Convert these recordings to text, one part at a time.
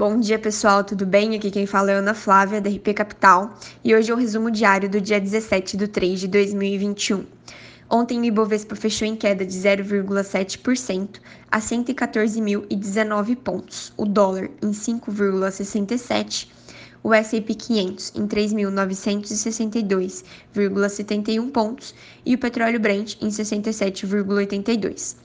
Bom dia, pessoal, tudo bem? Aqui quem fala é Ana Flávia, da RP Capital, e hoje é o resumo diário do dia 17 de 3 de 2021. Ontem o Ibovespa fechou em queda de 0,7% a 114.019 pontos, o dólar em 5,67%, o S&P 500 em 3.962,71 pontos e o petróleo Brent em 67,82.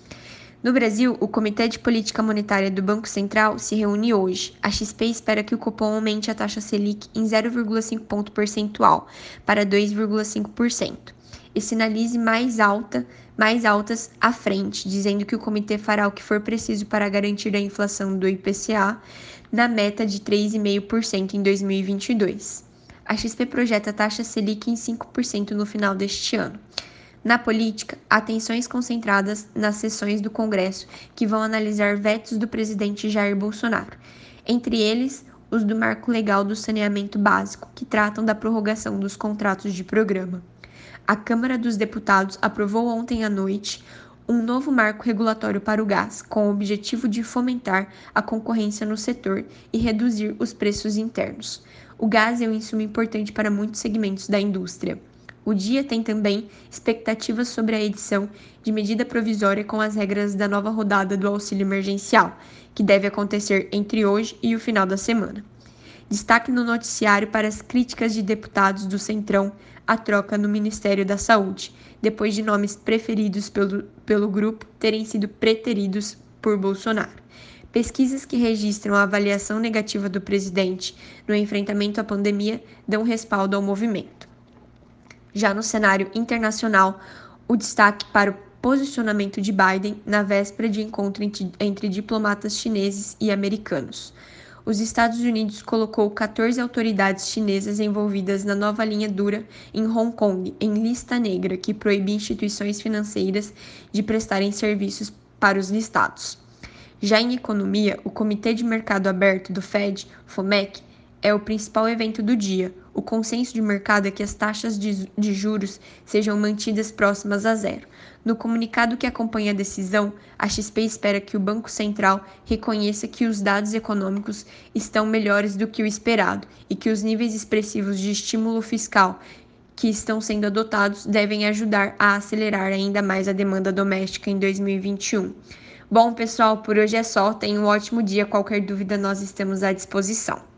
No Brasil, o Comitê de Política Monetária do Banco Central se reúne hoje. A XP espera que o cupom aumente a taxa Selic em 0,5 ponto percentual para 2,5% e sinalize mais alta, mais altas à frente, dizendo que o comitê fará o que for preciso para garantir a inflação do IPCA na meta de 3,5% em 2022. A XP projeta a taxa Selic em 5% no final deste ano. Na política, atenções concentradas nas sessões do Congresso que vão analisar vetos do presidente Jair Bolsonaro, entre eles os do Marco Legal do Saneamento Básico, que tratam da prorrogação dos contratos de programa a Câmara dos Deputados aprovou ontem à noite um novo marco regulatório para o gás, com o objetivo de fomentar a concorrência no setor e reduzir os preços internos. O gás é um insumo importante para muitos segmentos da indústria. O dia tem também expectativas sobre a edição de medida provisória com as regras da nova rodada do auxílio emergencial, que deve acontecer entre hoje e o final da semana. Destaque no noticiário para as críticas de deputados do Centrão à troca no Ministério da Saúde, depois de nomes preferidos pelo, pelo grupo terem sido preteridos por Bolsonaro. Pesquisas que registram a avaliação negativa do presidente no enfrentamento à pandemia dão respaldo ao movimento. Já no cenário internacional, o destaque para o posicionamento de Biden na véspera de encontro entre, diplomatas chineses e americanos os Estados Unidos colocou 14 autoridades chinesas envolvidas na nova linha dura em Hong Kong em lista negra que proíbe instituições financeiras de prestarem serviços para os listados. Já em economia, o Comitê de Mercado Aberto do Fed, FOMEC, é o principal evento do dia. O consenso de mercado é que as taxas de, juros sejam mantidas próximas a zero. No comunicado que acompanha a decisão, a XP espera que o Banco Central reconheça que os dados econômicos estão melhores do que o esperado e que os níveis expressivos de estímulo fiscal que estão sendo adotados devem ajudar a acelerar ainda mais a demanda doméstica em 2021. Bom, pessoal, por hoje é só. Tenham um ótimo dia. Qualquer dúvida, nós estamos à disposição.